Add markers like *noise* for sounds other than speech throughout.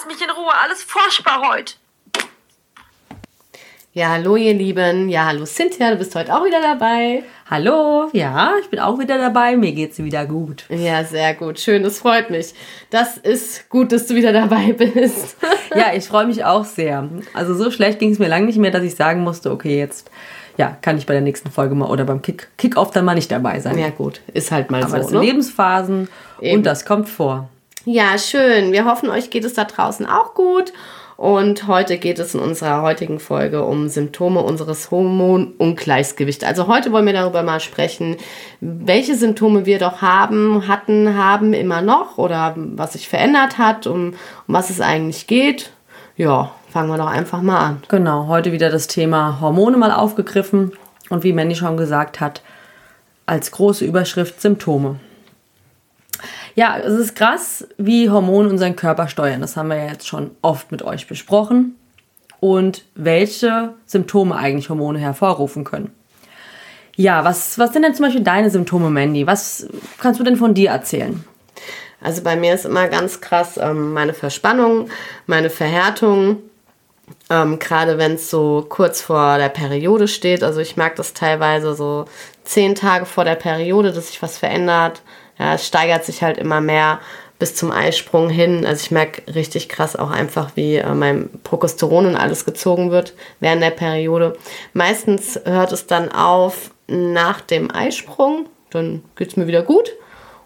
lass mich in Ruhe. Alles furchtbar heute. Ja, hallo ihr Lieben. Ja, hallo Cynthia, du bist heute auch wieder dabei. Hallo, ja, ich bin auch wieder dabei. Mir geht's wieder gut. Ja, sehr gut. Schön, das freut mich. Das ist gut, dass du wieder dabei *laughs* bist. ja, ich freue mich auch sehr. Also so schlecht ging es mir lange nicht mehr, dass ich sagen musste, okay, jetzt ja, kann ich bei der nächsten Folge mal oder beim Kick, Kickoff dann mal nicht dabei sein. Ja, gut, ist halt mal Aber so. das sind ne? Lebensphasen Eben. und das kommt vor. Ja, schön. Wir hoffen, euch geht es da draußen auch gut. Und heute geht es in unserer heutigen Folge um Symptome unseres Hormonungleichgewichts. Also heute wollen wir darüber mal sprechen, welche Symptome wir doch haben, hatten, haben immer noch oder was sich verändert hat, um, um was es eigentlich geht. Ja, fangen wir doch einfach mal an. Genau, heute wieder das Thema Hormone mal aufgegriffen und wie Mandy schon gesagt hat, als große Überschrift Symptome. Ja, es ist krass, wie Hormone unseren Körper steuern. Das haben wir ja jetzt schon oft mit euch besprochen. Und welche Symptome eigentlich Hormone hervorrufen können. Ja, was, was sind denn zum Beispiel deine Symptome, Mandy? Was kannst du denn von dir erzählen? Also bei mir ist immer ganz krass ähm, meine Verspannung, meine Verhärtung. Ähm, Gerade wenn es so kurz vor der Periode steht. Also ich merke das teilweise so zehn Tage vor der Periode, dass sich was verändert. Ja, es steigert sich halt immer mehr bis zum Eisprung hin. Also ich merke richtig krass auch einfach, wie äh, mein Progesteron und alles gezogen wird während der Periode. Meistens hört es dann auf nach dem Eisprung. Dann geht es mir wieder gut.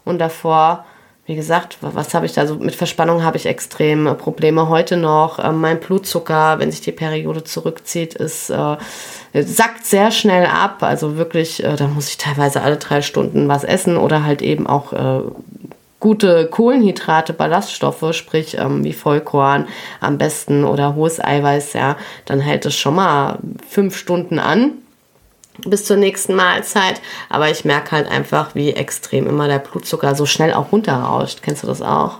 Und davor wie gesagt, was habe ich da so mit Verspannung habe ich extrem Probleme heute noch. Ähm, mein Blutzucker, wenn sich die Periode zurückzieht, ist äh, sackt sehr schnell ab. Also wirklich, äh, da muss ich teilweise alle drei Stunden was essen oder halt eben auch äh, gute Kohlenhydrate, Ballaststoffe, sprich ähm, wie Vollkorn am besten oder hohes Eiweiß, ja, dann hält es schon mal fünf Stunden an bis zur nächsten Mahlzeit. Aber ich merke halt einfach, wie extrem immer der Blutzucker so schnell auch runterrauscht. Kennst du das auch?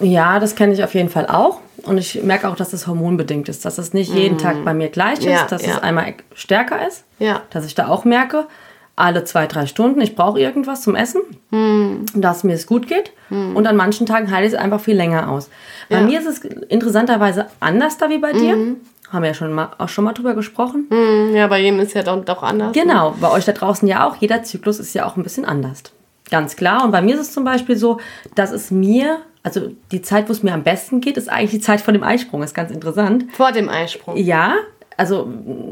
Ja, das kenne ich auf jeden Fall auch. Und ich merke auch, dass es hormonbedingt ist, dass es nicht jeden Tag bei mir gleich ist, Ja, dass ja. es einmal stärker ist, Ja. dass ich da auch merke, alle zwei, drei Stunden, ich brauche irgendwas zum Essen, dass mir es gut geht. Und an manchen Tagen halte ich es einfach viel länger aus. Bei mir ist es interessanterweise anders da wie bei dir. Haben wir ja schon mal, auch schon mal drüber gesprochen. Hm, Ja, bei jedem ist ja doch, doch anders. Genau, bei euch da draußen ja auch. Jeder Zyklus ist ja auch ein bisschen anders. Ganz klar. Und bei mir ist es zum Beispiel so, dass es mir, also die Zeit, wo es mir am besten geht, ist eigentlich die Zeit vor dem Eisprung. Ist ganz interessant. Vor dem Eisprung. Ja, also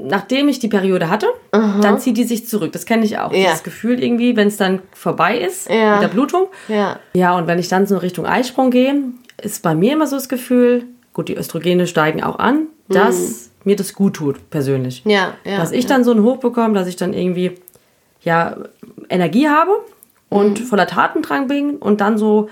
nachdem ich die Periode hatte, dann zieht die sich zurück. Das kenne ich auch. Ja. Dieses Gefühl irgendwie, wenn es dann vorbei ist Ja. mit der Blutung. Ja. Ja, und wenn ich dann so Richtung Eisprung gehe, ist bei mir immer so das Gefühl, gut, die Östrogene steigen auch an, dass mir das gut tut, persönlich. Ja, ja. dass ich dann so einen Hoch bekomme, dass ich dann irgendwie ja Energie habe und voller Tatendrang bin und dann so,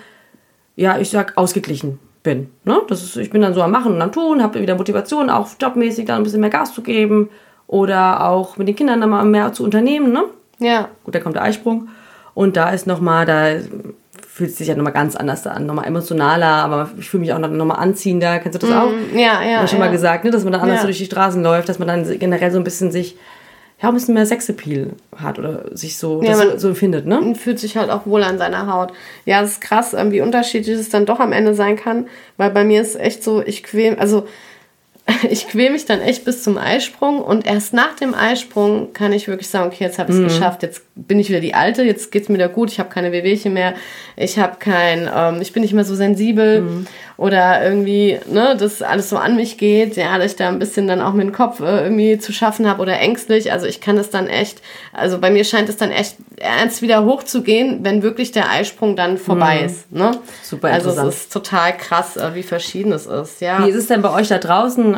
ja, ich sag, ausgeglichen bin. Ne? Das ist, ich bin dann so am Machen und am Tun, habe wieder Motivation, auch jobmäßig dann ein bisschen mehr Gas zu geben oder auch mit den Kindern dann mal mehr zu unternehmen. Ne? Ja. Gut, da kommt der Eisprung. Und da ist nochmal, da fühlt sich ja nochmal ganz anders an, nochmal emotionaler, aber ich fühle mich auch nochmal anziehender. Kennst du das auch? Ja, ja. Ja, schon ja. mal gesagt, ne, dass man dann anders Ja. so durch die Straßen läuft, dass man dann generell so ein bisschen sich, ja, ein bisschen mehr Sexappeal hat oder sich so, Ja, man- so, empfindet, ne? und fühlt sich halt auch wohl an seiner Haut. Ja, es ist krass, ähm, wie unterschiedlich es dann doch am Ende sein kann, weil bei mir ist echt so, ich quäl, also *laughs* ich quäl mich dann echt bis zum Eisprung und erst nach dem Eisprung kann ich wirklich sagen, okay, jetzt habe ich es geschafft, jetzt bin ich wieder die Alte, jetzt geht's mir wieder gut, ich habe keine Wehwehchen mehr, ich habe kein, ähm, ich bin nicht mehr so sensibel oder irgendwie, ne, dass alles so an mich geht, ja, dass ich da ein bisschen dann auch mit dem Kopf äh, irgendwie zu schaffen habe oder ängstlich, also ich kann das dann echt, also bei mir scheint es dann echt ernst wieder hochzugehen, wenn wirklich der Eisprung dann vorbei ist, ne? Super Also interessant. es ist total krass, äh, wie verschieden es ist, ja. Wie ist es denn bei euch da draußen?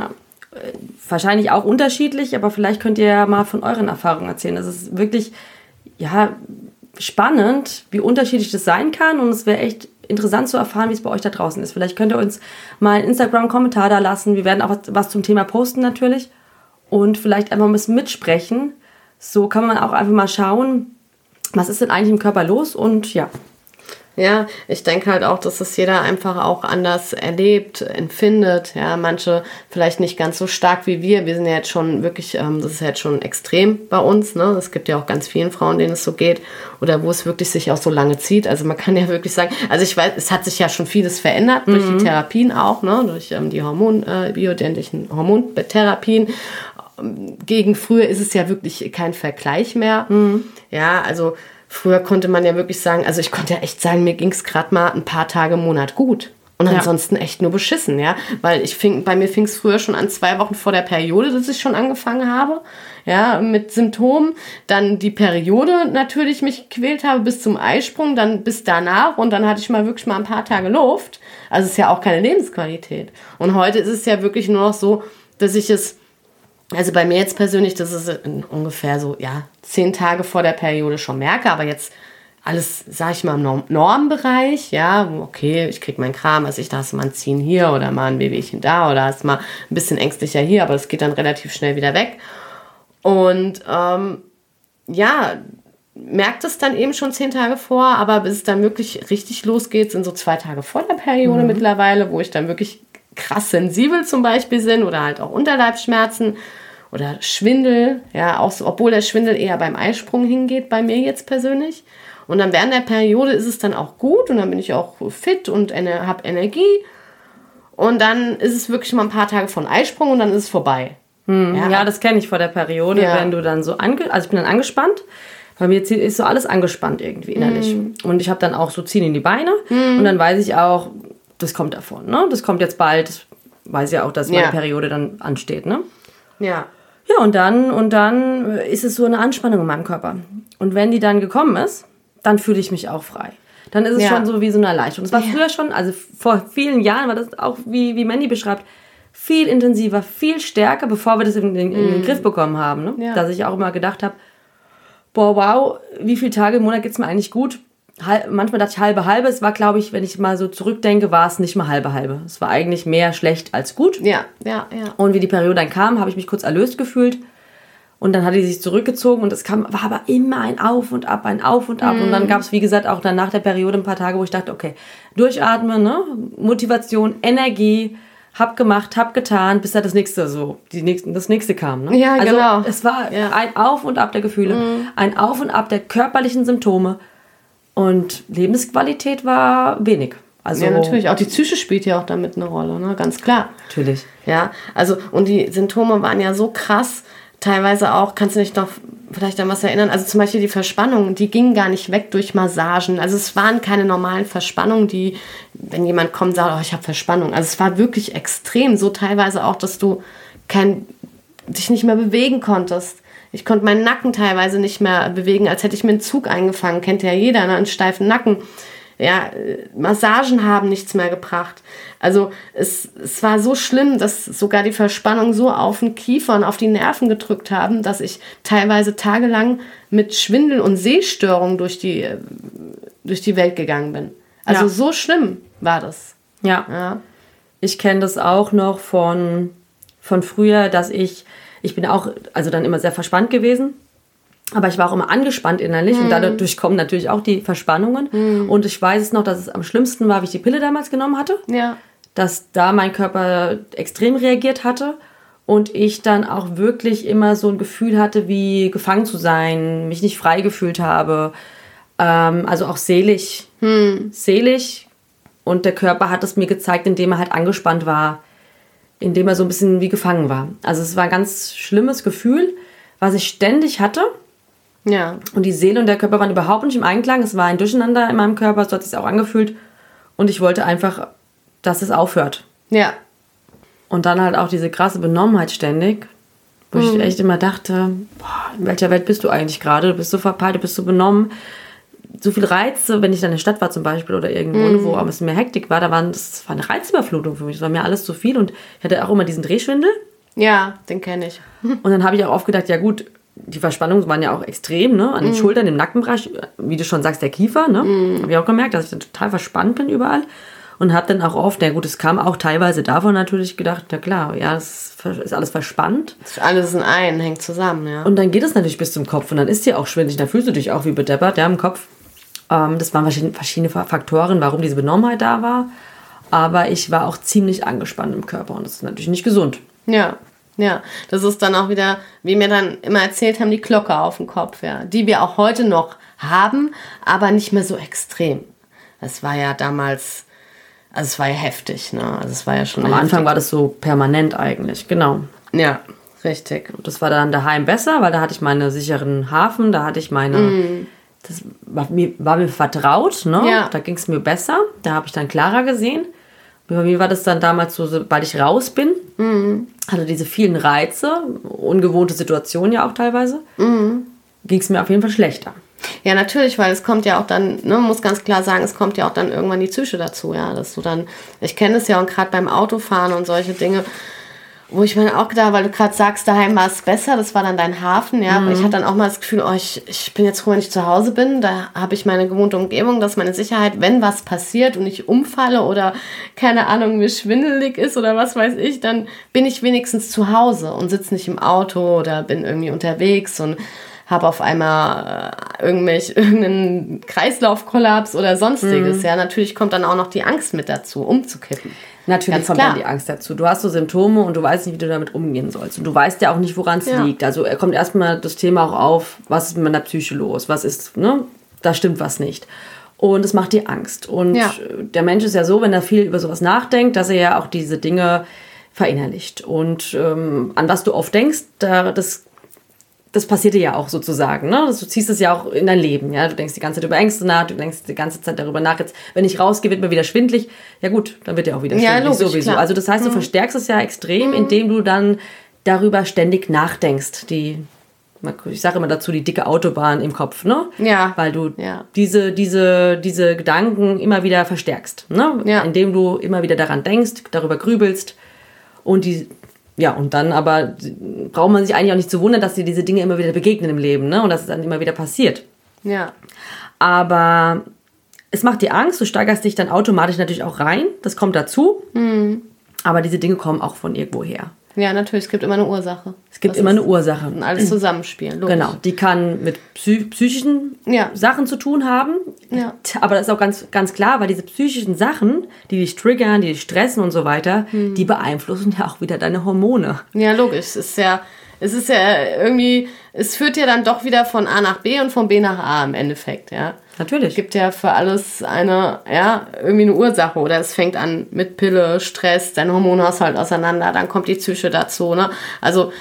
Wahrscheinlich auch unterschiedlich, aber vielleicht könnt ihr ja mal von euren Erfahrungen erzählen. Es ist wirklich, ja, spannend, wie unterschiedlich das sein kann und es wäre echt interessant zu erfahren, wie es bei euch da draußen ist. Vielleicht könnt ihr uns mal einen Instagram-Kommentar da lassen. Wir werden auch was, was zum Thema posten natürlich und vielleicht einfach ein bisschen mitsprechen. So kann man auch einfach mal schauen, was ist denn eigentlich im Körper los und ja, Ja, ich denke halt auch, dass das jeder einfach auch anders erlebt, empfindet. Ja, manche vielleicht nicht ganz so stark wie wir. Wir sind ja jetzt schon wirklich, ähm, das ist ja jetzt schon extrem bei uns. Ne? Es gibt ja auch ganz vielen Frauen, denen es so geht oder wo es wirklich sich auch so lange zieht. Also man kann ja wirklich sagen, also ich weiß, es hat sich ja schon vieles verändert durch die Therapien auch, ne? durch ähm, die Hormon, äh, bioidentischen Hormontherapien gegen früher ist es ja wirklich kein Vergleich mehr. Ja, also früher konnte man ja wirklich sagen, also ich konnte ja echt sagen, mir ging es gerade mal ein paar Tage im Monat gut. Und Ja. ansonsten echt nur beschissen, ja. Weil ich fing, bei mir fing es früher schon an, zwei Wochen vor der Periode, dass ich schon angefangen habe. Ja, mit Symptomen. Dann die Periode natürlich mich gequält habe bis zum Eisprung, dann bis danach und dann hatte ich mal wirklich mal ein paar Tage Luft. Also es ist ja auch keine Lebensqualität. Und heute ist es ja wirklich nur noch so, dass ich es also bei mir jetzt persönlich, das ist ungefähr so, ja, zehn Tage vor der Periode schon merke, aber jetzt alles, sag ich mal, im Norm Normbereich, ja, okay, ich krieg meinen Kram, also ich da hast du mal ein Ziehen hier oder mal ein Wehwehchen da oder hast mal ein bisschen ängstlicher hier, aber das geht dann relativ schnell wieder weg. Und ähm, ja, merkt es dann eben schon zehn Tage vor, aber bis es dann wirklich richtig losgeht, sind so zwei Tage vor der Periode mittlerweile, wo ich dann wirklich krass sensibel zum Beispiel sind oder halt auch Unterleibsschmerzen oder Schwindel, ja, auch so, obwohl der Schwindel eher beim Eisprung hingeht, bei mir jetzt persönlich. Und dann während der Periode ist es dann auch gut und dann bin ich auch fit und habe Energie. Und dann ist es wirklich mal ein paar Tage von Eisprung und dann ist es vorbei. Ja, das kenne ich vor der Periode, Ja. wenn du dann so ange also ich bin dann angespannt. Bei mir ist so alles angespannt irgendwie innerlich. Mhm. Und ich habe dann auch so ziehen in die Beine und dann weiß ich auch, das kommt davon, ne? Das kommt jetzt bald. Weiß ja auch, dass meine Ja. Periode dann ansteht, ne? Ja. Ja, und dann, und dann ist es so eine Anspannung in meinem Körper. Und wenn die dann gekommen ist, dann fühle ich mich auch frei. Dann ist es Ja. schon so wie so eine Erleichterung. Das war früher schon, also vor vielen Jahren war das auch, wie, wie Mandy beschreibt, viel intensiver, viel stärker, bevor wir das in den, in den Griff bekommen haben. Ne? Mhm. Ja. Dass ich auch immer gedacht habe, boah, wow, wie viele Tage im Monat geht's mir eigentlich gut? Manchmal dachte ich halbe halbe. Es war, glaube ich, wenn ich mal so zurückdenke, war es nicht mal halbe halbe. Es war eigentlich mehr schlecht als gut. Ja, ja, ja. Und wie die Periode dann kam, habe ich mich kurz erlöst gefühlt. Und dann hat die sich zurückgezogen und es kam, war aber immer ein Auf und Ab, ein Auf und Ab. Und dann gab es, wie gesagt, auch dann nach der Periode ein paar Tage, wo ich dachte, okay, durchatmen, ne? Motivation, Energie, hab gemacht, hab getan, bis da das nächste so, die nächsten, das nächste kam. Ne? Ja, also genau. Es war Ja. ein Auf und Ab der Gefühle, ein Auf und Ab der körperlichen Symptome. Und Lebensqualität war wenig. Also Ja, natürlich. Auch die Psyche spielt ja auch damit eine Rolle, ne? Ganz klar. Natürlich. Ja, also, und die Symptome waren ja so krass, teilweise auch, kannst du dich noch vielleicht an was erinnern? Also zum Beispiel die Verspannungen, die gingen gar nicht weg durch Massagen. Also es waren keine normalen Verspannungen, die, wenn jemand kommt, sagt, oh, ich habe Verspannung. Also es war wirklich extrem, so teilweise auch, dass du kein, dich nicht mehr bewegen konntest. Ich konnte meinen Nacken teilweise nicht mehr bewegen, als hätte ich mir einen Zug eingefangen. Kennt ja jeder, ne? einen steifen Nacken. Ja, äh, Massagen haben nichts mehr gebracht. Also es, es war so schlimm, dass sogar die Verspannung so auf den Kiefer und auf die Nerven gedrückt haben, dass ich teilweise tagelang mit Schwindel und Sehstörungen durch die, äh, durch die Welt gegangen bin. Also Ja. so schlimm war das. Ja. Ja. Ich kenne das auch noch von, von früher, dass ich, ich bin auch, also dann immer sehr verspannt gewesen. Aber ich war auch immer angespannt innerlich und dadurch kommen natürlich auch die Verspannungen. Und ich weiß es noch, dass es am schlimmsten war, wie ich die Pille damals genommen hatte. Ja. Dass da mein Körper extrem reagiert hatte und ich dann auch wirklich immer so ein Gefühl hatte, wie gefangen zu sein, mich nicht frei gefühlt habe. Ähm, also auch seelisch. Seelisch. Und der Körper hat es mir gezeigt, indem er halt angespannt war, indem er so ein bisschen wie gefangen war. Also es war ein ganz schlimmes Gefühl, was ich ständig hatte. Ja. Und die Seele und der Körper waren überhaupt nicht im Einklang. Es war ein Durcheinander in meinem Körper, so hat es sich auch angefühlt. Und ich wollte einfach, dass es aufhört. Ja. Und dann halt auch diese krasse Benommenheit ständig, wo ich echt immer dachte, boah, in welcher Welt bist du eigentlich gerade? Du bist so verpeilt, du bist so benommen. So viel Reize, wenn ich dann in der Stadt war zum Beispiel oder irgendwo, wo ein bisschen mehr Hektik war, da waren, das war eine Reizüberflutung für mich. Das war mir alles zu viel und ich hatte auch immer diesen Drehschwindel. Ja, den kenne ich. *laughs* Und dann habe ich auch oft gedacht, ja gut, die Verspannungen waren ja auch extrem, ne? An den Schultern, im Nackenbereich, wie du schon sagst, der Kiefer, ne? Habe ich auch gemerkt, dass ich dann total verspannt bin überall. Und habe dann auch oft, na gut, es kam auch teilweise davon natürlich gedacht, na klar, ja, es ist alles verspannt. Das ist alles in einen, hängt zusammen, ja. Und dann geht es natürlich bis zum Kopf und dann ist dir auch schwindelig, dann fühlst du dich auch wie bedeppert, ja, im Kopf. Ähm, das waren verschiedene, Faktoren, warum diese Benommenheit da war. Aber ich war auch ziemlich angespannt im Körper und das ist natürlich nicht gesund. Ja, ja. Das ist dann auch wieder, wie mir dann immer erzählt haben, die Glocke auf dem Kopf, ja. Die wir auch heute noch haben, aber nicht mehr so extrem. Es war ja damals, also es war ja heftig, ne? Also es war ja schon. Am heftig. Anfang war das so permanent eigentlich, genau. Ja, richtig. Das war dann daheim besser, weil da hatte ich meinen sicheren Hafen, da hatte ich meine. Mhm. Das war mir, war mir vertraut, ne? Ja. Da ging es mir besser. Da habe ich dann Clara gesehen. Bei mir war das dann damals so, sobald ich raus bin, Mhm. hatte diese vielen Reize, ungewohnte Situationen ja auch teilweise, Mhm. ging es mir auf jeden Fall schlechter. Ja, natürlich, weil es kommt ja auch dann, ne, man muss ganz klar sagen, es kommt ja auch dann irgendwann die Psyche dazu, ja, dass du dann, ich kenne es ja und gerade beim Autofahren und solche Dinge, wo ich mir auch gedacht, weil du gerade sagst, daheim war es besser, das war dann dein Hafen, ja, aber ich hatte dann auch mal das Gefühl, oh, ich, ich bin jetzt froh, wenn ich zu Hause bin, da habe ich meine gewohnte Umgebung, dass meine Sicherheit, wenn was passiert und ich umfalle oder, keine Ahnung, mir schwindelig ist oder was weiß ich, dann bin ich wenigstens zu Hause und sitze nicht im Auto oder bin irgendwie unterwegs und habe auf einmal äh, irgendwelch, *laughs* irgendeinen Kreislaufkollaps oder sonstiges. Ja, natürlich kommt dann auch noch die Angst mit dazu, umzukippen. Natürlich Ganz kommt klar. dann die Angst dazu. Du hast so Symptome und du weißt nicht, wie du damit umgehen sollst. Und du weißt ja auch nicht, woran es Ja. liegt. Also er kommt erstmal das Thema auch auf, was ist mit meiner Psyche los? Was ist, ne? Da stimmt was nicht. Und es macht dir Angst. Und Ja. äh, der Mensch ist ja so, wenn er viel über sowas nachdenkt, dass er ja auch diese Dinge verinnerlicht. Und ähm, an was du oft denkst, da, das das passiert dir ja auch sozusagen, ne? Du ziehst es ja auch in dein Leben, ja? Du denkst die ganze Zeit über Ängste nach, du denkst die ganze Zeit darüber nach, jetzt, wenn ich rausgehe, wird mir wieder schwindlig. Ja gut, dann wird dir auch wieder Ja, schwindlig logisch, sowieso. klar. Also das heißt, du verstärkst es ja extrem, indem du dann darüber ständig nachdenkst. Die, ich sage immer dazu, die dicke Autobahn im Kopf, ne? Ja. Weil du Ja. diese, diese, diese Gedanken immer wieder verstärkst, ne? Ja. Indem du immer wieder daran denkst, darüber grübelst und die ja, und dann aber braucht man sich eigentlich auch nicht zu wundern, dass dir diese Dinge immer wieder begegnen im Leben, ne? Und dass es dann immer wieder passiert. Ja. Aber es macht dir Angst, du steigerst dich dann automatisch natürlich auch rein. Das kommt dazu. Aber diese Dinge kommen auch von irgendwo her. Ja, natürlich, es gibt immer eine Ursache. Es gibt Das immer eine Ursache. ein alles zusammenspielen. Logisch. Genau, die kann mit psy psychischen Ja. Sachen zu tun haben. Ja. Aber das ist auch ganz, ganz klar, weil diese psychischen Sachen, die dich triggern, die dich stressen und so weiter, Hm. die beeinflussen ja auch wieder deine Hormone. Ja, logisch. Es ist ja, es ist ja irgendwie, es führt ja dann doch wieder von A nach B und von B nach A im Endeffekt, ja. Natürlich. Es gibt ja für alles eine, ja, irgendwie eine Ursache. Oder es fängt an mit Pille, Stress, dein Hormonhaushalt auseinander, dann kommt die Psyche dazu, ne? Also,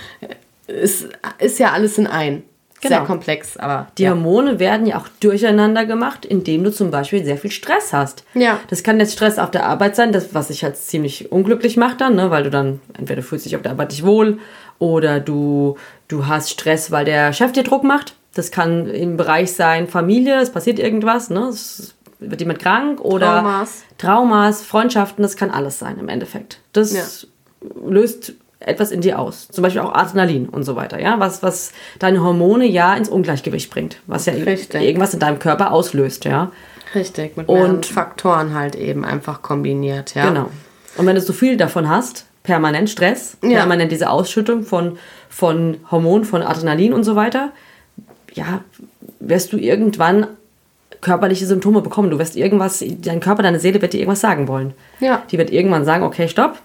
es ist ja alles in ein. Sehr Genau. komplex, aber. Die ja. Hormone werden ja auch durcheinander gemacht, indem du zum Beispiel sehr viel Stress hast. Ja. Das kann jetzt Stress auf der Arbeit sein, das, was dich halt ziemlich unglücklich macht dann, ne? weil du dann entweder fühlst dich auf der Arbeit nicht wohl oder du, du hast Stress, weil der Chef dir Druck macht. Das kann im Bereich sein Familie, es passiert irgendwas, ne? es wird jemand krank oder Traumas. Traumas, Freundschaften, das kann alles sein im Endeffekt. Das Ja. löst etwas in dir aus. Zum Beispiel auch Adrenalin und so weiter, ja, was, was deine Hormone ja ins Ungleichgewicht bringt, was ja Richtig. irgendwas in deinem Körper auslöst, ja. Richtig, mit Und- Faktoren halt eben einfach kombiniert, ja. Genau. Und wenn du so viel davon hast, permanent Stress, Ja. permanent diese Ausschüttung von, von Hormonen, von Adrenalin und so weiter, ja, wirst du irgendwann körperliche Symptome bekommen. Du wirst irgendwas, dein Körper, deine Seele wird dir irgendwas sagen wollen. Ja. Die wird irgendwann sagen, okay, stopp,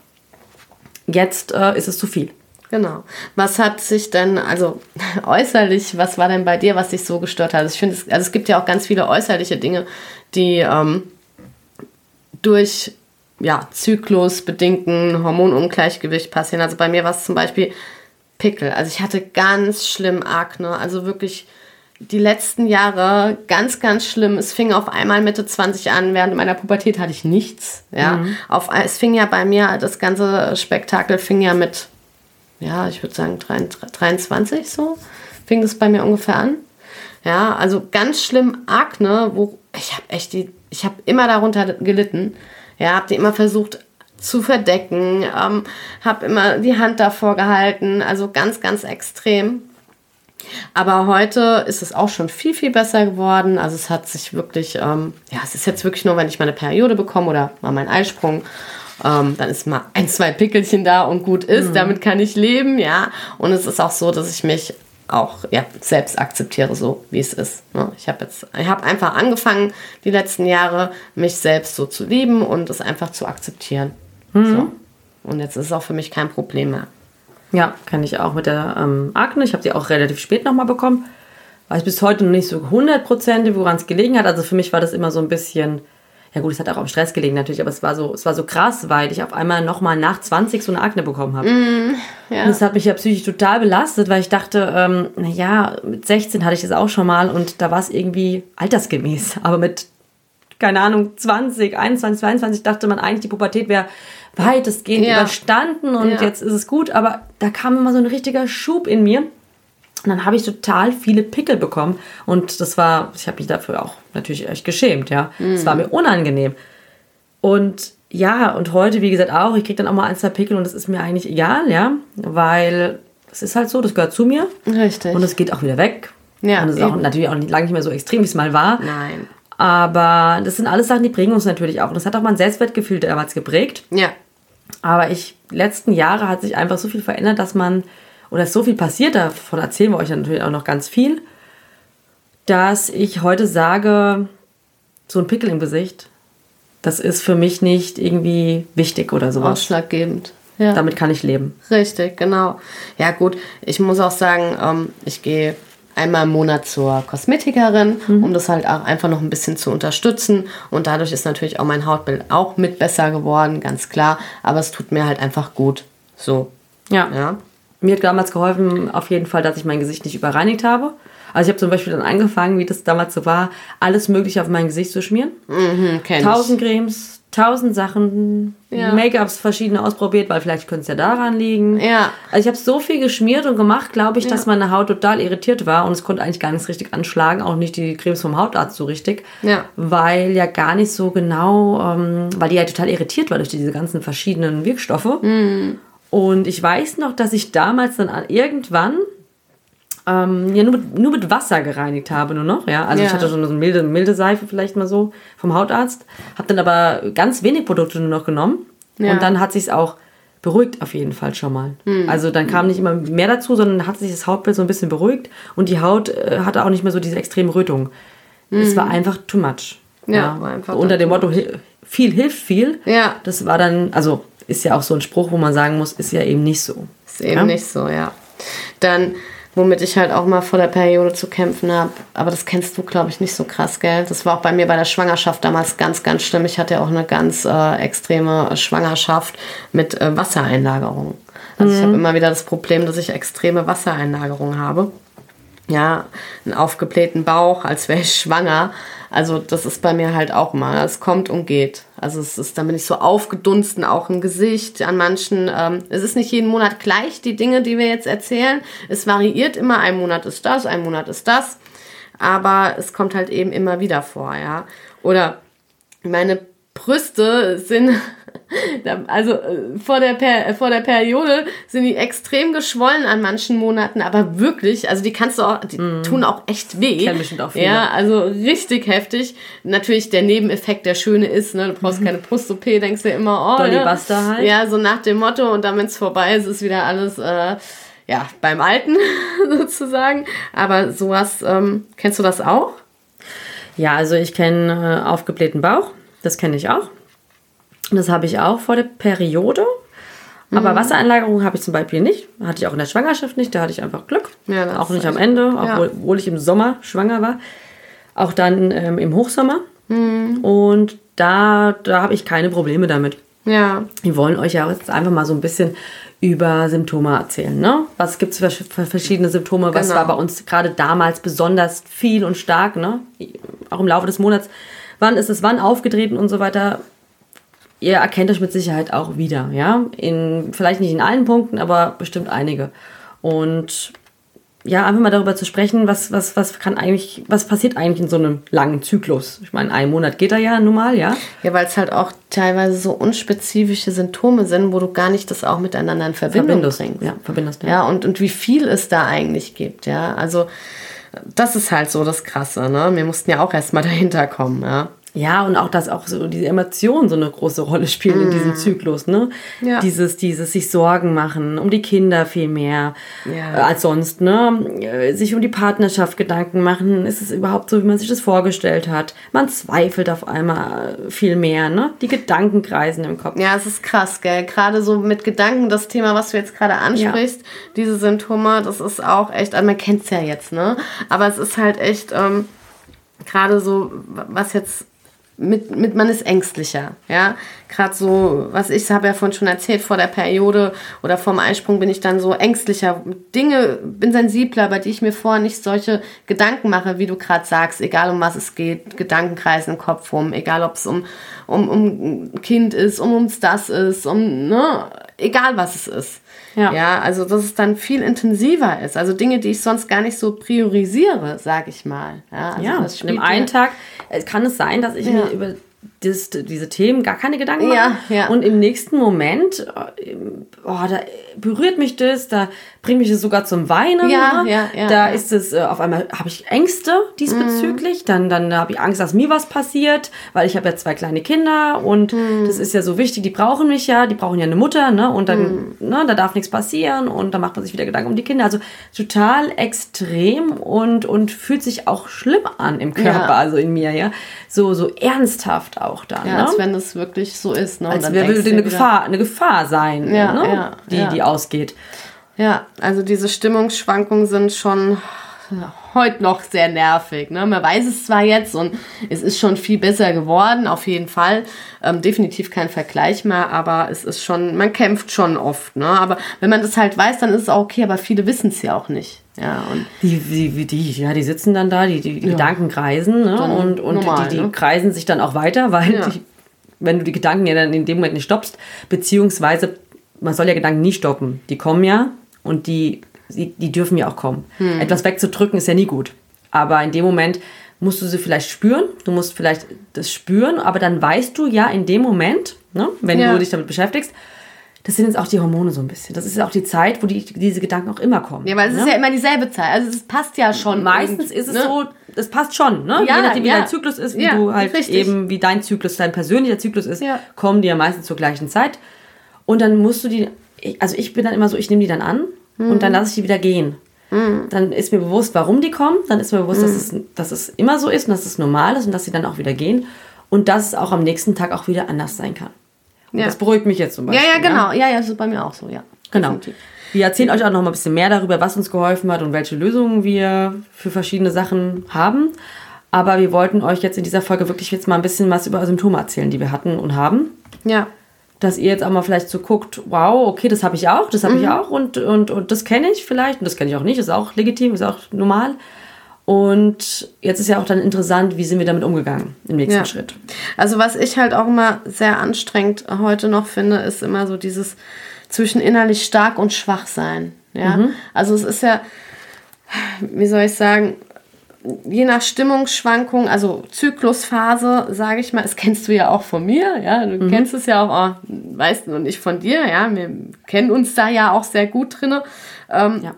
jetzt äh, ist es zu viel. Genau. Was hat sich denn, also *laughs* äußerlich, was war denn bei dir, was dich so gestört hat? Also ich finde, es, also es gibt ja auch ganz viele äußerliche Dinge, die ähm, durch ja, zyklusbedingten Hormonungleichgewicht passieren. Also bei mir war es zum Beispiel Pickel. Also ich hatte ganz schlimm Akne. Also wirklich die letzten Jahre ganz, ganz schlimm. Es fing auf einmal Mitte 20 an. Während meiner Pubertät hatte ich nichts. Ja. Auf, es fing ja bei mir, das ganze Spektakel fing ja mit, ja, ich würde sagen 23 so, fing das bei mir ungefähr an. Ja, also ganz schlimm Akne, wo ich habe echt die, ich habe immer darunter gelitten. Ja, habe die immer versucht zu verdecken, ähm, habe immer die Hand davor gehalten, also ganz, ganz extrem. Aber heute ist es auch schon viel, viel besser geworden. Also es hat sich wirklich, ähm, ja, es ist jetzt wirklich nur, wenn ich meine Periode bekomme oder mal meinen Eisprung, ähm, dann ist mal ein, zwei Pickelchen da und gut ist. Damit kann ich leben, ja. Und es ist auch so, dass ich mich auch ja, selbst akzeptiere, so wie es ist. Ne? Ich habe jetzt, ich habe einfach angefangen, die letzten Jahre mich selbst so zu lieben und es einfach zu akzeptieren. So. Und jetzt ist es auch für mich kein Problem mehr. Ja, kann ich auch mit der ähm, Akne. Ich habe die auch relativ spät nochmal bekommen. Weiß bis heute noch nicht so 100%, woran es gelegen hat. Also für mich war das immer so ein bisschen, ja gut, es hat auch am Stress gelegen natürlich, aber es war so, es war so krass, weil ich auf einmal nochmal nach 20 so eine Akne bekommen habe. Ja. Und das hat mich ja psychisch total belastet, weil ich dachte, ähm, naja, mit 16 hatte ich das auch schon mal und da war es irgendwie altersgemäß. *laughs* Aber mit, keine Ahnung, 20, 21, 22 dachte man eigentlich, die Pubertät wäre weitestgehend Ja. überstanden und Ja. jetzt ist es gut. Aber da kam immer so ein richtiger Schub in mir. Und dann habe ich total viele Pickel bekommen. Und das war, ich habe mich dafür auch natürlich echt geschämt, ja. Es war mir unangenehm. Und ja, und heute, wie gesagt, auch, ich kriege dann auch mal ein, zwei Pickel und das ist mir eigentlich egal, ja. Weil es ist halt so, das gehört zu mir. Richtig. Und es geht auch wieder weg. Ja, und es ist auch natürlich auch nicht, lange nicht mehr so extrem, wie es mal war. Nein. Aber das sind alles Sachen, die prägen uns natürlich auch. Und das hat auch mein Selbstwertgefühl damals geprägt. Ja. Aber ich, letzten Jahre hat sich einfach so viel verändert, dass man, oder es ist so viel passiert, davon erzählen wir euch natürlich auch noch ganz viel, dass ich heute sage, so ein Pickel im Gesicht, das ist für mich nicht irgendwie wichtig oder sowas. Ausschlaggebend. Ja. Damit kann ich leben. Richtig, genau. Ja, gut, ich muss auch sagen, ähm, ich gehe einmal im Monat zur Kosmetikerin, um das halt auch einfach noch ein bisschen zu unterstützen. Und dadurch ist natürlich auch mein Hautbild auch mit besser geworden, ganz klar. Aber es tut mir halt einfach gut. So. Ja. Ja. Mir hat damals geholfen, auf jeden Fall, dass ich mein Gesicht nicht überreinigt habe. Also ich habe zum Beispiel dann angefangen, wie das damals so war, alles Mögliche auf mein Gesicht zu schmieren. Mhm, kenn ich. Tausend Cremes, tausend Sachen, Ja. Make-ups verschiedene ausprobiert, weil vielleicht könnte es ja daran liegen. Ja. Also ich habe so viel geschmiert und gemacht, glaube ich, dass meine Haut total irritiert war und es konnte eigentlich gar nichts richtig anschlagen, auch nicht die Cremes vom Hautarzt so richtig. Ja. Weil ja gar nicht so genau, ähm, weil die ja total irritiert war durch diese ganzen verschiedenen Wirkstoffe. Mhm. Und ich weiß noch, dass ich damals dann an- irgendwann ähm, ja, nur mit, nur mit Wasser gereinigt habe, nur noch. Ja? Also ich Ja. hatte schon so eine milde, milde Seife vielleicht mal so vom Hautarzt. Habe dann aber ganz wenig Produkte nur noch genommen. Ja. Und dann hat sich auch beruhigt auf jeden Fall schon mal. Hm. Also dann kam nicht immer mehr dazu, sondern hat sich das Hautbild so ein bisschen beruhigt und die Haut äh, hatte auch nicht mehr so diese extreme Rötung. Es war einfach too much. Hm. Ja, war einfach Unter dem Motto, "Hi- viel hilft viel. Ja. Das war dann, also ist ja auch so ein Spruch, wo man sagen muss, ist ja eben nicht so. Ist eben Ja? nicht so, ja. Dann, womit ich halt auch mal vor der Periode zu kämpfen habe, aber das kennst du, glaube ich, nicht so krass, gell? Das war auch bei mir bei der Schwangerschaft damals ganz, ganz schlimm. Ich hatte ja auch eine ganz äh, extreme Schwangerschaft mit äh, Wassereinlagerung. Also ich habe immer wieder das Problem, dass ich extreme Wassereinlagerung habe. Ja, einen aufgeblähten Bauch, als wäre ich schwanger. Also das ist bei mir halt auch mal. Es kommt und geht. Also es ist, dann bin ich so aufgedunsten, auch im Gesicht. An manchen, ähm, es ist nicht jeden Monat gleich, die Dinge, die wir jetzt erzählen. Es variiert immer. Ein Monat ist das, ein Monat ist das. Aber es kommt halt eben immer wieder vor, ja. Oder meine Brüste sind, also äh, vor der, per vor der Periode sind die extrem geschwollen an manchen Monaten, aber wirklich, also die kannst du auch, die tun auch echt weh. Kennen bestimmt auch viele. Ja, also richtig heftig. Natürlich der Nebeneffekt, der schöne ist, ne, du brauchst *laughs* keine Brust-OP, denkst du immer, oh, Dolly ja. Buster halt. Ja, so nach dem Motto und dann, wenn es vorbei ist, ist wieder alles, äh, ja, beim Alten *laughs* sozusagen. Aber sowas, ähm, kennst du das auch? Ja, also ich kenne äh, aufgeblähten Bauch. Das kenne ich auch. Das habe ich auch vor der Periode. Aber Mhm. Wassereinlagerung habe ich zum Beispiel nicht. Hatte ich auch in der Schwangerschaft nicht. Da hatte ich einfach Glück. Ja, auch nicht am Ende, gut, ja. obwohl, obwohl ich im Sommer schwanger war. Auch dann ähm, im Hochsommer. Mhm. Und da, da habe ich keine Probleme damit. Ja. Wir wollen euch ja jetzt einfach mal so ein bisschen über Symptome erzählen. Ne? Was gibt es für, verschiedene Symptome? Was Genau. war bei uns gerade damals besonders viel und stark? Ne? Auch im Laufe des Monats. Wann ist es wann aufgetreten und so weiter? Ihr erkennt euch mit Sicherheit auch wieder. Ja? In, vielleicht nicht in allen Punkten, aber bestimmt einige. Und ja, einfach mal darüber zu sprechen, was, was, was kann eigentlich, was passiert eigentlich in so einem langen Zyklus? Ich meine, ein Monat geht er ja nun mal, ja. Ja, weil es halt auch teilweise so unspezifische Symptome sind, wo du gar nicht das auch miteinander in Verbindung Verbindest. bringst. Ja, verbindest. Ja. Ja, und, und wie viel es da eigentlich gibt, ja. Also, das ist halt so das Krasse, ne? Wir mussten ja auch erstmal dahinter kommen, ja. Ja, und auch, dass auch so diese Emotionen so eine große Rolle spielen in diesem Zyklus, ne? Ja. Dieses, dieses sich Sorgen machen um die Kinder viel mehr Ja. äh, als sonst, ne? Äh, Sich um die Partnerschaft Gedanken machen, ist es überhaupt so, wie man sich das vorgestellt hat? Man zweifelt auf einmal äh, viel mehr, ne? Die Gedanken kreisen im Kopf. Ja, es ist krass, gell? Gerade so mit Gedanken, das Thema, was du jetzt gerade ansprichst, diese Symptome, das ist auch echt, also man kennt es ja jetzt, ne? Aber es ist halt echt, ähm, gerade so, was jetzt mit, mit man ist ängstlicher, ja. Gerade so, was ich habe ja vorhin schon erzählt, vor der Periode oder vorm Eisprung bin ich dann so ängstlicher. Dinge, bin sensibler, bei die ich mir vorher nicht solche Gedanken mache, wie du gerade sagst, egal um was es geht, Gedanken kreisen im Kopf rum, egal ob es um, um, um Kind ist, um ums das ist, um, ne, egal was es ist. Ja. ja, also dass es dann viel intensiver ist. Also Dinge, die ich sonst gar nicht so priorisiere, sag ich mal. Ja, also Ja, das im einen Tag kann es sein, dass ich mir über das, diese Themen gar keine Gedanken mache. Ja, ja. Und im nächsten Moment, äh, oh, da berührt mich das, da bringt mich das sogar zum Weinen. Ja, ne? ja, ja, Da ist es, äh, auf einmal habe ich Ängste diesbezüglich, dann, dann habe ich Angst, dass mir was passiert, weil ich habe ja zwei kleine Kinder und das ist ja so wichtig, die brauchen mich ja, die brauchen ja eine Mutter, ne? Und dann, ne, da darf nichts passieren und dann macht man sich wieder Gedanken um die Kinder. Also total extrem und, und fühlt sich auch schlimm an im Körper, also in mir, ja. So, so ernsthaft auch dann. Ja, ne? als wenn es wirklich so ist. Ne? Als dann wäre eine Gefahr, eine Gefahr sein, Ja, ne? ja, die, die ausgeht. Ja, also diese Stimmungsschwankungen sind schon heute noch sehr nervig. Ne? Man weiß es zwar jetzt und es ist schon viel besser geworden, auf jeden Fall. Ähm, definitiv kein Vergleich mehr, aber es ist schon, man kämpft schon oft. Ne? Aber wenn man das halt weiß, dann ist es auch okay, aber viele wissen es ja auch nicht. Ja, und Die, die, die, ja, die sitzen dann da, die, die, die Gedanken kreisen ne? Und, und normal, die, die ne? kreisen sich dann auch weiter, weil Ja. die, wenn du die Gedanken ja dann in dem Moment nicht stoppst, beziehungsweise man soll ja Gedanken nie stoppen. Die kommen ja und die, die, die dürfen ja auch kommen. Hm. Etwas wegzudrücken ist ja nie gut. Aber in dem Moment musst du sie vielleicht spüren, du musst vielleicht das spüren, aber dann weißt du ja in dem Moment, ne, wenn Ja. du dich damit beschäftigst, das sind jetzt auch die Hormone so ein bisschen. Das ist ja auch die Zeit, wo die, diese Gedanken auch immer kommen. ja, weil es ne? ist ja immer dieselbe Zeit. Also es passt ja schon. Meistens ist es ne? so, das passt schon, ne? Ja, Je nachdem, wie ja. dein Zyklus ist, wie Ja, du halt richtig. eben, wie dein Zyklus, dein persönlicher Zyklus ist, Ja. kommen die ja meistens zur gleichen Zeit. Und dann musst du die, also ich bin dann immer so, ich nehme die dann an Mhm. und dann lasse ich die wieder gehen. Dann ist mir bewusst, warum die kommen. Dann ist mir bewusst, dass, es, dass es immer so ist und dass es normal ist und dass sie dann auch wieder gehen. Und dass es auch am nächsten Tag auch wieder anders sein kann. Ja. das beruhigt mich jetzt zum Ja, Beispiel. ja, genau. Ja, ja, das ist bei mir auch so, ja. Genau. Definitiv. Wir erzählen euch auch noch mal ein bisschen mehr darüber, was uns geholfen hat und welche Lösungen wir für verschiedene Sachen haben. Aber wir wollten euch jetzt in dieser Folge wirklich jetzt mal ein bisschen was über Symptome erzählen, die wir hatten und haben. Ja. Dass ihr jetzt auch mal vielleicht so guckt, wow, okay, das habe ich auch, das habe ich Mhm. auch und, und, und das kenne ich vielleicht und das kenne ich auch nicht, ist auch legitim, ist auch normal. Und jetzt ist ja auch dann interessant, wie sind wir damit umgegangen im nächsten Ja. Schritt. Also was ich halt auch immer sehr anstrengend heute noch finde, ist immer so dieses zwischen innerlich stark und schwach sein. Ja, also es ist ja, wie soll ich sagen, je nach Stimmungsschwankung, also Zyklusphase, sage ich mal, das kennst du ja auch von mir, ja, du kennst es ja auch, oh, weißt du, und ich von dir, ja, wir kennen uns da ja auch sehr gut drinne. Ähm, Ja.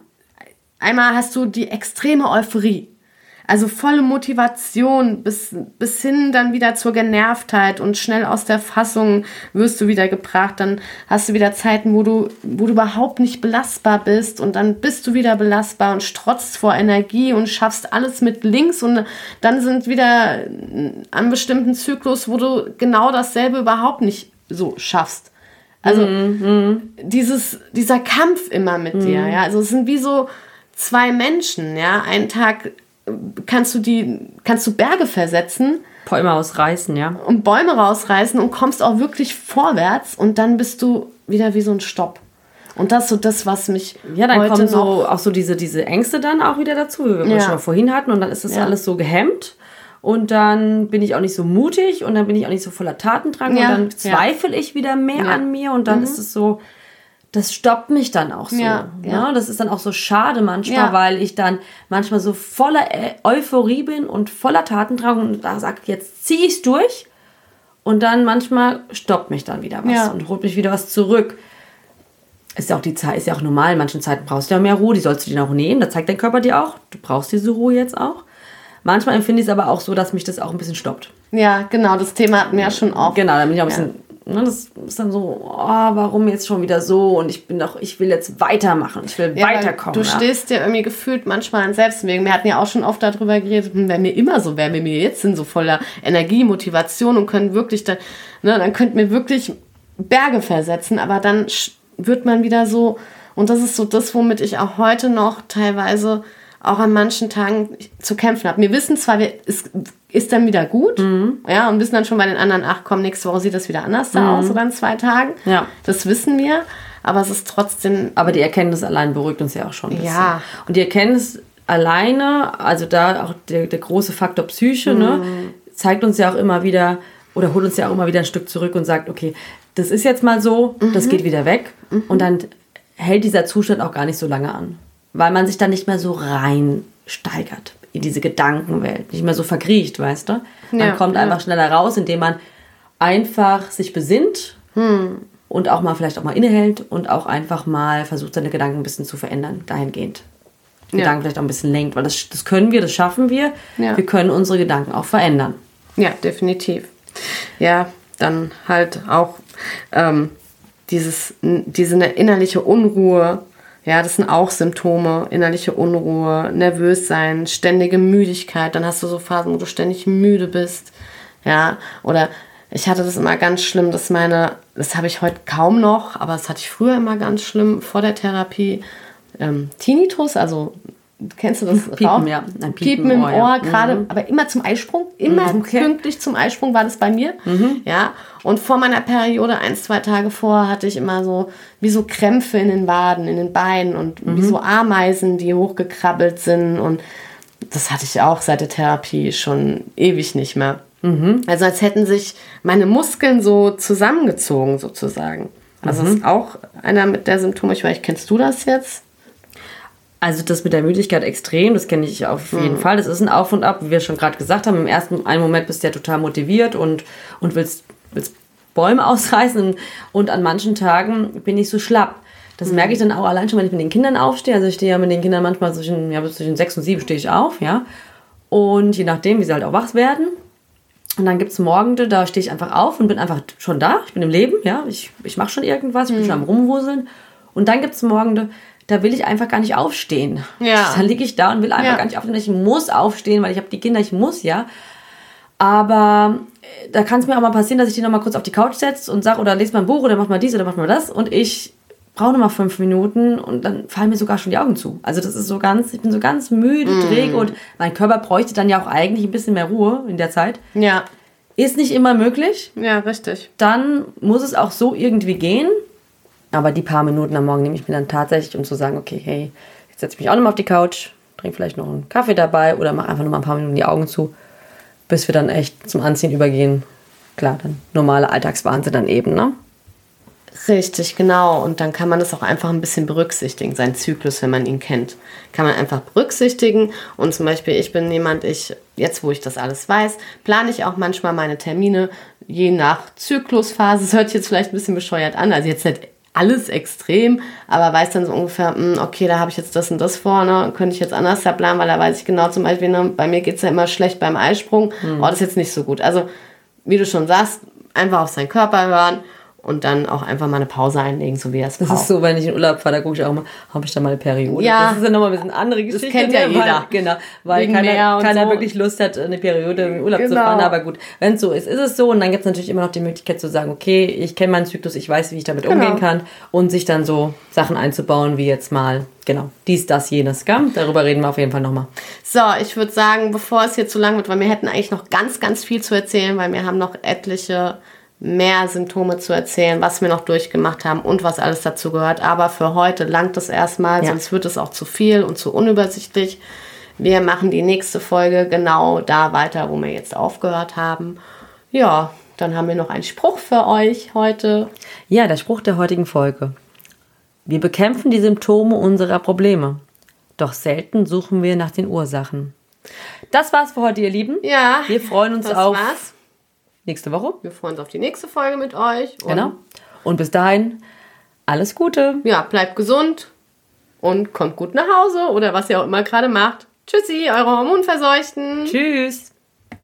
Einmal hast du die extreme Euphorie. Also volle Motivation bis, bis hin dann wieder zur Genervtheit und schnell aus der Fassung wirst du wieder gebracht. Dann hast du wieder Zeiten, wo du, wo du überhaupt nicht belastbar bist und dann bist du wieder belastbar und strotzt vor Energie und schaffst alles mit links und dann sind wieder an bestimmten Zyklus, wo du genau dasselbe überhaupt nicht so schaffst. Also dieses, dieser Kampf immer mit dir, ja. Also es sind wie so zwei Menschen, ja. Einen Tag äh, kannst du die, kannst du Berge versetzen Bäume ausreißen, ja. und Bäume rausreißen und kommst auch wirklich vorwärts und dann bist du wieder wie so ein Stopp. Und das ist so das, was mich Ja, dann heute kommen so auch so diese, diese Ängste dann auch wieder dazu, wie wir Ja. schon mal vorhin hatten. Und dann ist das Ja. alles so gehemmt. Und dann bin ich auch nicht so mutig und dann bin ich auch nicht so voller Tatendrang Ja. und dann zweifle ich wieder mehr. Mhm. an mir und dann ist es so, das stoppt mich dann auch so. Ja, ja. Ne? Das ist dann auch so schade manchmal, Ja. weil ich dann manchmal so voller Eu- Euphorie bin und voller Tatendrang und da sage, jetzt zieh ich's durch. Und dann manchmal stoppt mich dann wieder was Ja. und holt mich wieder was zurück. Ist ja auch die Zeit, ist ja auch normal. In manchen Zeiten brauchst du ja mehr Ruhe, die sollst du dir auch nehmen. Da zeigt dein Körper dir auch, du brauchst diese Ruhe jetzt auch. Manchmal empfinde ich es aber auch so, dass mich das auch ein bisschen stoppt. Ja, genau, das Thema hatten wir ja schon auch. Genau, da bin ich auch ein bisschen, ne, das ist dann so, oh, warum jetzt schon wieder so? Und ich bin doch, ich will jetzt weitermachen, ich will Ja, weiterkommen. Du ja. stehst dir irgendwie gefühlt manchmal an Selbstwegen. Wir hatten ja auch schon oft darüber geredet, hm, wenn wir immer so wären, wenn wir jetzt sind, so voller Energie, Motivation und können wirklich dann, ne, dann könnten wir wirklich Berge versetzen, aber dann wird man wieder so, und das ist so das, womit ich auch heute noch teilweise auch an manchen Tagen zu kämpfen habe. Wir wissen zwar, wir, es ist dann wieder gut, Mhm. ja, und wissen dann schon bei den anderen, ach komm, nächste Woche sieht das wieder anders da aus oder in zwei Tagen. Ja. Das wissen wir, aber es ist trotzdem Aber die Erkenntnis allein beruhigt uns ja auch schon ein bisschen. Ja. Und die Erkenntnis alleine, also da auch der, der große Faktor Psyche, ne, zeigt uns ja auch immer wieder oder holt uns ja auch immer wieder ein Stück zurück und sagt, okay, das ist jetzt mal so, das geht wieder weg und dann hält dieser Zustand auch gar nicht so lange an, weil man sich dann nicht mehr so reinsteigert in diese Gedankenwelt, nicht mehr so verkriecht, weißt du? Man Ja, kommt ja. einfach schneller raus, indem man einfach sich besinnt und auch mal vielleicht auch mal innehält und auch einfach mal versucht, seine Gedanken ein bisschen zu verändern, dahingehend. Ja. Gedanken vielleicht auch ein bisschen lenkt, weil das, das können wir, das schaffen wir. Ja. Wir können unsere Gedanken auch verändern. Ja, definitiv. Ja, dann halt auch ähm, dieses, diese ne- innerliche Unruhe. Ja, das sind auch Symptome. Innerliche Unruhe, nervös sein, ständige Müdigkeit. Dann hast du so Phasen, wo du ständig müde bist. Ja, oder ich hatte das immer ganz schlimm, dass meine, das habe ich heute kaum noch, aber das hatte ich früher immer ganz schlimm vor der Therapie. Ähm, Tinnitus, also kennst du das? Piepen, Rauch? ja. Ein Piepen, Piepen im Ohr, Ohr, ja. gerade, aber immer zum Eisprung, immer Mhm, okay. pünktlich zum Eisprung war das bei mir. Ja, und vor meiner Periode, ein, zwei Tage vor, hatte ich immer so wie so Krämpfe in den Waden, in den Beinen und wie so Ameisen, die hochgekrabbelt sind und das hatte ich auch seit der Therapie schon ewig nicht mehr. Also als hätten sich meine Muskeln so zusammengezogen sozusagen. Also das ist auch einer mit der Symptome. Ich weiß, kennst du das jetzt? Also das mit der Müdigkeit extrem, das kenne ich auf Mhm. jeden Fall. Das ist ein Auf und Ab, wie wir schon gerade gesagt haben. Im ersten einen Moment bist du ja total motiviert und, und willst, willst Bäume *laughs* ausreißen. Und an manchen Tagen bin ich so schlapp. Das merke ich dann auch allein schon, wenn ich mit den Kindern aufstehe. Also ich stehe ja mit den Kindern manchmal zwischen, ja, zwischen sechs und sieben stehe ich auf, ja. Und je nachdem, wie sie halt auch wach werden. Und dann gibt es Morgende, da stehe ich einfach auf und bin einfach schon da. Ich bin im Leben, ja. Ich, ich mache schon irgendwas, ich bin schon am Rumwuseln. Und dann gibt es Morgende, da will ich einfach gar nicht aufstehen. Ja. Dann liege ich da und will einfach Ja. gar nicht aufstehen. Ich muss aufstehen, weil ich habe die Kinder, ich muss, ja. Aber äh, da kann es mir auch mal passieren, dass ich die noch mal kurz auf die Couch setze und sage, oder lese mal ein Buch oder mach mal dies oder mach mal das. Und ich brauche noch mal fünf Minuten und dann fallen mir sogar schon die Augen zu. Also das ist so ganz, ich bin so ganz müde, träge und mein Körper bräuchte dann ja auch eigentlich ein bisschen mehr Ruhe in der Zeit. Ja, Ist nicht immer möglich. ja, richtig. Dann muss es auch so irgendwie gehen. Aber die paar Minuten am Morgen nehme ich mir dann tatsächlich, um zu sagen, okay, hey, jetzt setze ich mich auch noch mal auf die Couch, trinke vielleicht noch einen Kaffee dabei oder mache einfach noch mal ein paar Minuten die Augen zu, bis wir dann echt zum Anziehen übergehen. Klar, dann normale Alltagswahnsinn dann eben, ne? Richtig, genau. Und dann kann man das auch einfach ein bisschen berücksichtigen, seinen Zyklus, wenn man ihn kennt. Kann man einfach berücksichtigen. Und zum Beispiel, ich bin jemand, ich, jetzt wo ich das alles weiß, plane ich auch manchmal meine Termine je nach Zyklusphase. Das hört sich jetzt vielleicht ein bisschen bescheuert an. Also jetzt nicht alles extrem, aber weiß dann so ungefähr, hm, okay, da habe ich jetzt das und das vor, ne? könnte ich jetzt anders da planen, weil da weiß ich genau zum Beispiel, ne, bei mir geht es ja immer schlecht beim Eisprung, oh, das ist jetzt nicht so gut. Also, wie du schon sagst, einfach auf seinen Körper hören und dann auch einfach mal eine Pause einlegen, so wie er es Das braucht. ist so, wenn ich in Urlaub fahre, da gucke ich auch mal, habe ich da mal eine Periode? Ja. Das ist ja nochmal ein bisschen andere Geschichte. kennt ja ne? jeder. Weil, genau, weil Wegen keiner, keiner so. wirklich Lust hat, eine Periode im Urlaub zu Genau. fahren. Aber gut, wenn es so ist, ist es so. Und dann gibt es natürlich immer noch die Möglichkeit zu sagen, okay, ich kenne meinen Zyklus, ich weiß, wie ich damit Genau. umgehen kann. Und sich dann so Sachen einzubauen, wie jetzt mal, genau, dies, das, jenes. Gell? Darüber reden wir auf jeden Fall nochmal. So, ich würde sagen, bevor es hier zu lang wird, weil wir hätten eigentlich noch ganz, ganz viel zu erzählen, weil wir haben noch etliche mehr Symptome zu erzählen, was wir noch durchgemacht haben und was alles dazu gehört. Aber für heute langt es erstmal, Ja. sonst wird es auch zu viel und zu unübersichtlich. Wir machen die nächste Folge genau da weiter, wo wir jetzt aufgehört haben. Ja, dann haben wir noch einen Spruch für euch heute. Ja, der Spruch der heutigen Folge. Wir bekämpfen die Symptome unserer Probleme. Doch selten suchen wir nach den Ursachen. Das war's für heute, ihr Lieben. Ja, Wir freuen uns das auf war's. Nächste Woche. Wir freuen uns auf die nächste Folge mit euch. Und Genau. Und bis dahin, alles Gute. ja, bleibt gesund und kommt gut nach Hause oder was ihr auch immer gerade macht. Tschüssi, eure Hormonverseuchten. Tschüss.